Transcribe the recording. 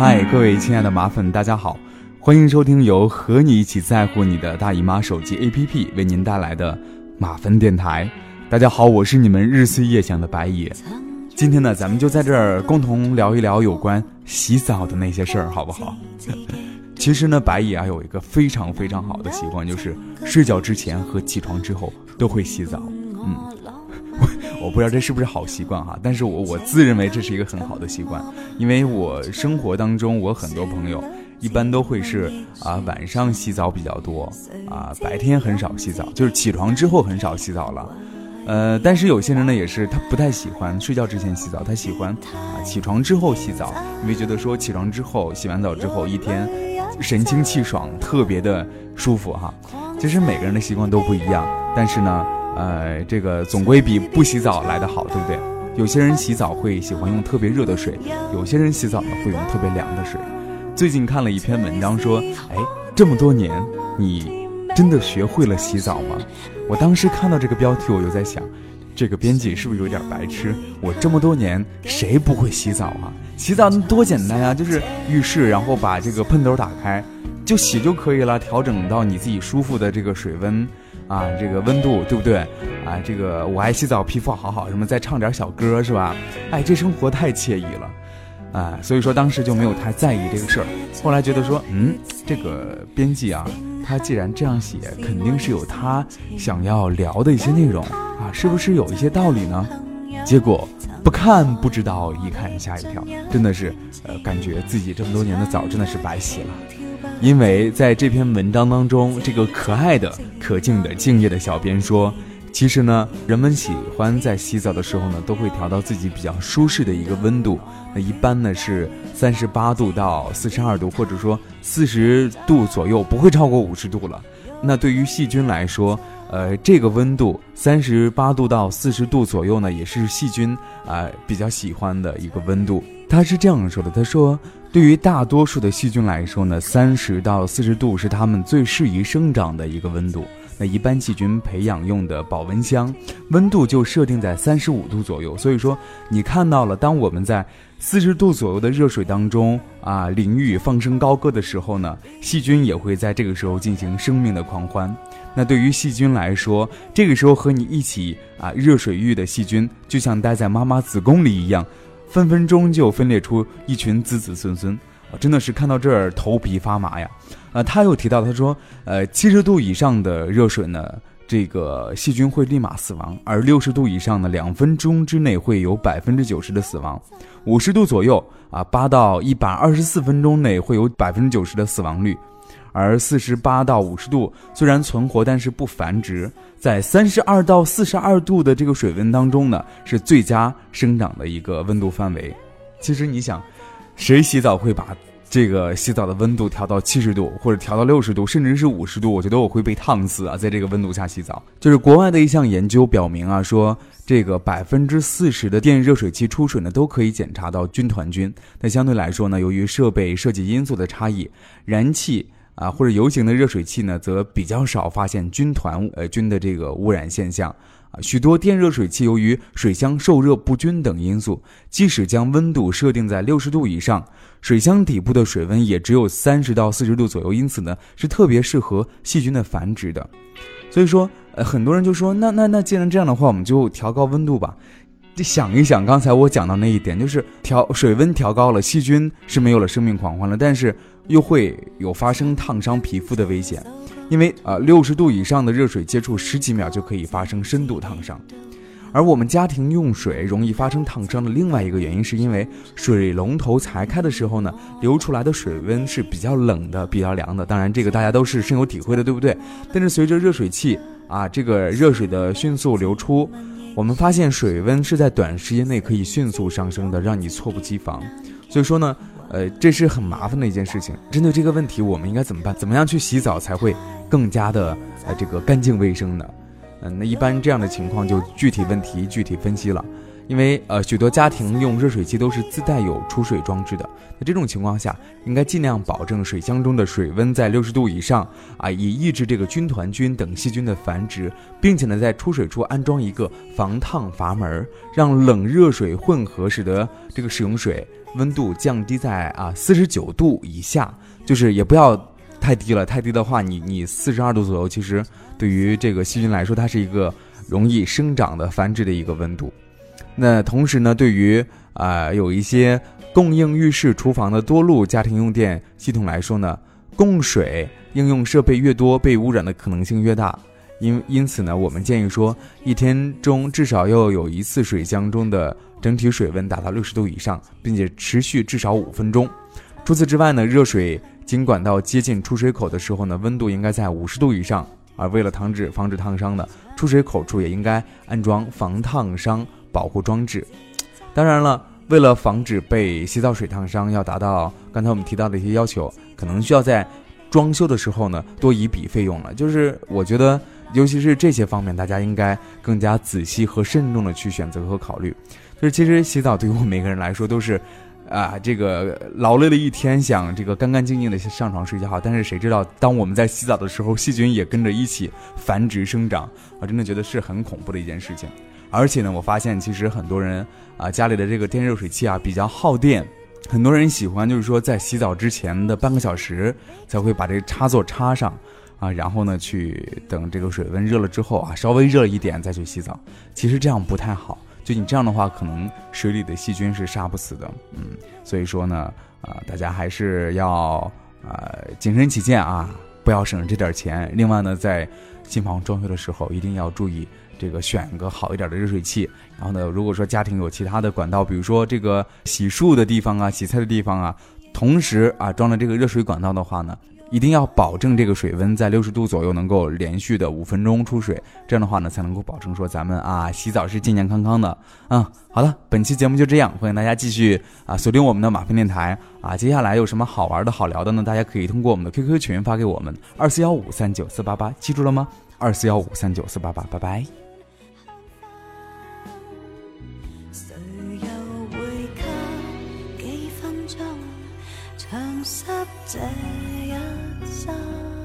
嗨，各位亲爱的马粉，大家好，欢迎收听由和你一起在乎你的大姨妈手机 APP 为您带来的马粉电台。大家好，我是你们日思夜想的白野。今天呢，咱们就在这儿共同聊一聊有关洗澡的那些事儿，好不好？其实呢，白野啊有一个非常非常好的习惯，就是睡觉之前和起床之后都会洗澡。嗯，我不知道这是不是好习惯哈，但是我我自认为这是一个很好的习惯，因为我生活当中我很多朋友一般都会是啊晚上洗澡比较多啊，白天很少洗澡，就是起床之后很少洗澡了。呃，但是有些人呢也是他不太喜欢睡觉之前洗澡，他喜欢啊起床之后洗澡，因为觉得说起床之后洗完澡之后一天神清气爽，特别的舒服哈。其实每个人的习惯都不一样，但是呢。呃，这个总归比不洗澡来得好，对不对？有些人洗澡会喜欢用特别热的水，有些人洗澡呢会用特别凉的水。最近看了一篇文章说，哎，这么多年你真的学会了洗澡吗？我当时看到这个标题，我就在想，这个编辑是不是有点白痴？我这么多年谁不会洗澡啊？洗澡多简单呀，就是浴室，然后把这个喷头打开，就洗就可以了，调整到你自己舒服的这个水温。啊，这个温度对不对？啊，这个我爱洗澡，皮肤好好，什么再唱点小歌是吧？哎，这生活太惬意了，啊，所以说当时就没有太在意这个事儿。后来觉得说，嗯，这个编辑啊，他既然这样写，肯定是有他想要聊的一些内容啊，是不是有一些道理呢？结果不看不知道，一看吓一跳，真的是，呃，感觉自己这么多年的澡真的是白洗了。因为在这篇文章当中，这个可爱的、可敬的、敬业的小编说，其实呢，人们喜欢在洗澡的时候呢，都会调到自己比较舒适的一个温度。那一般呢是三十八度到四十二度，或者说四十度左右，不会超过五十度了。那对于细菌来说，呃，这个温度三十八度到四十度左右呢，也是细菌啊比较喜欢的一个温度。他是这样说的，他说。对于大多数的细菌来说呢，三十到四十度是它们最适宜生长的一个温度。那一般细菌培养用的保温箱温度就设定在三十五度左右。所以说，你看到了，当我们在四十度左右的热水当中啊淋浴放声高歌的时候呢，细菌也会在这个时候进行生命的狂欢。那对于细菌来说，这个时候和你一起啊热水浴的细菌，就像待在妈妈子宫里一样。分分钟就分裂出一群子子孙孙，啊，真的是看到这儿头皮发麻呀！啊，他又提到，他说，呃，七十度以上的热水呢，这个细菌会立马死亡；而六十度以上呢，两分钟之内会有百分之九十的死亡；五十度左右啊，八到一百二十四分钟内会有百分之九十的死亡率。而四十八到五十度虽然存活，但是不繁殖。在三十二到四十二度的这个水温当中呢，是最佳生长的一个温度范围。其实你想，谁洗澡会把这个洗澡的温度调到七十度，或者调到六十度，甚至是五十度？我觉得我会被烫死啊！在这个温度下洗澡，就是国外的一项研究表明啊，说这个百分之四十的电热水器出水呢，都可以检查到军团菌。那相对来说呢，由于设备设计因素的差异，燃气。啊，或者油型的热水器呢，则比较少发现菌团呃菌的这个污染现象啊。许多电热水器由于水箱受热不均等因素，即使将温度设定在六十度以上，水箱底部的水温也只有三十到四十度左右，因此呢，是特别适合细菌的繁殖的。所以说，呃，很多人就说，那那那既然这样的话，我们就调高温度吧。想一想，刚才我讲到那一点，就是调水温调高了，细菌是没有了生命狂欢了，但是。又会有发生烫伤皮肤的危险，因为啊，六十度以上的热水接触十几秒就可以发生深度烫伤。而我们家庭用水容易发生烫伤的另外一个原因，是因为水龙头裁开的时候呢，流出来的水温是比较冷的、比较凉的。当然，这个大家都是深有体会的，对不对？但是随着热水器啊这个热水的迅速流出，我们发现水温是在短时间内可以迅速上升的，让你猝不及防。所以说呢。呃，这是很麻烦的一件事情。针对这个问题，我们应该怎么办？怎么样去洗澡才会更加的呃这个干净卫生呢？嗯，那一般这样的情况就具体问题具体分析了。因为呃许多家庭用热水器都是自带有出水装置的，那这种情况下应该尽量保证水箱中的水温在六十度以上啊，以抑制这个军团菌等细菌的繁殖，并且呢在出水处安装一个防烫阀门，让冷热水混合，使得这个使用水温度降低在啊四十九度以下，就是也不要太低了，太低的话你你四十二度左右，其实对于这个细菌来说，它是一个容易生长的繁殖的一个温度。那同时呢，对于啊有一些供应浴室、厨房的多路家庭用电系统来说呢，供水应用设备越多，被污染的可能性越大。因因此呢，我们建议说，一天中至少要有一次水箱中的整体水温达到六十度以上，并且持续至少五分钟。除此之外呢，热水经管道接近出水口的时候呢，温度应该在五十度以上。而为了防止防止烫伤的，出水口处也应该安装防烫伤。保护装置，当然了，为了防止被洗澡水烫伤，要达到刚才我们提到的一些要求，可能需要在装修的时候呢多一笔费用了。就是我觉得，尤其是这些方面，大家应该更加仔细和慎重的去选择和考虑。就是其实洗澡对于我们每个人来说都是，啊，这个劳累了一天，想这个干干净净的上床睡觉。但是谁知道，当我们在洗澡的时候，细菌也跟着一起繁殖生长，我真的觉得是很恐怖的一件事情。而且呢，我发现其实很多人啊，家里的这个电热水器啊比较耗电，很多人喜欢就是说在洗澡之前的半个小时才会把这个插座插上啊，然后呢去等这个水温热了之后啊，稍微热一点再去洗澡。其实这样不太好，就你这样的话，可能水里的细菌是杀不死的。嗯，所以说呢，啊，大家还是要啊谨慎起见啊，不要省这点钱。另外呢，在新房装修的时候一定要注意。这个选个好一点的热水器，然后呢，如果说家庭有其他的管道，比如说这个洗漱的地方啊、洗菜的地方啊，同时啊装了这个热水管道的话呢，一定要保证这个水温在六十度左右，能够连续的五分钟出水，这样的话呢，才能够保证说咱们啊洗澡是健健康康的。嗯，好了，本期节目就这样，欢迎大家继续啊锁定我们的马蜂电台啊，接下来有什么好玩的好聊的呢？大家可以通过我们的 QQ 群发给我们二四幺五三九四八八，记住了吗？二四幺五三九四八八，拜拜。长湿这一生。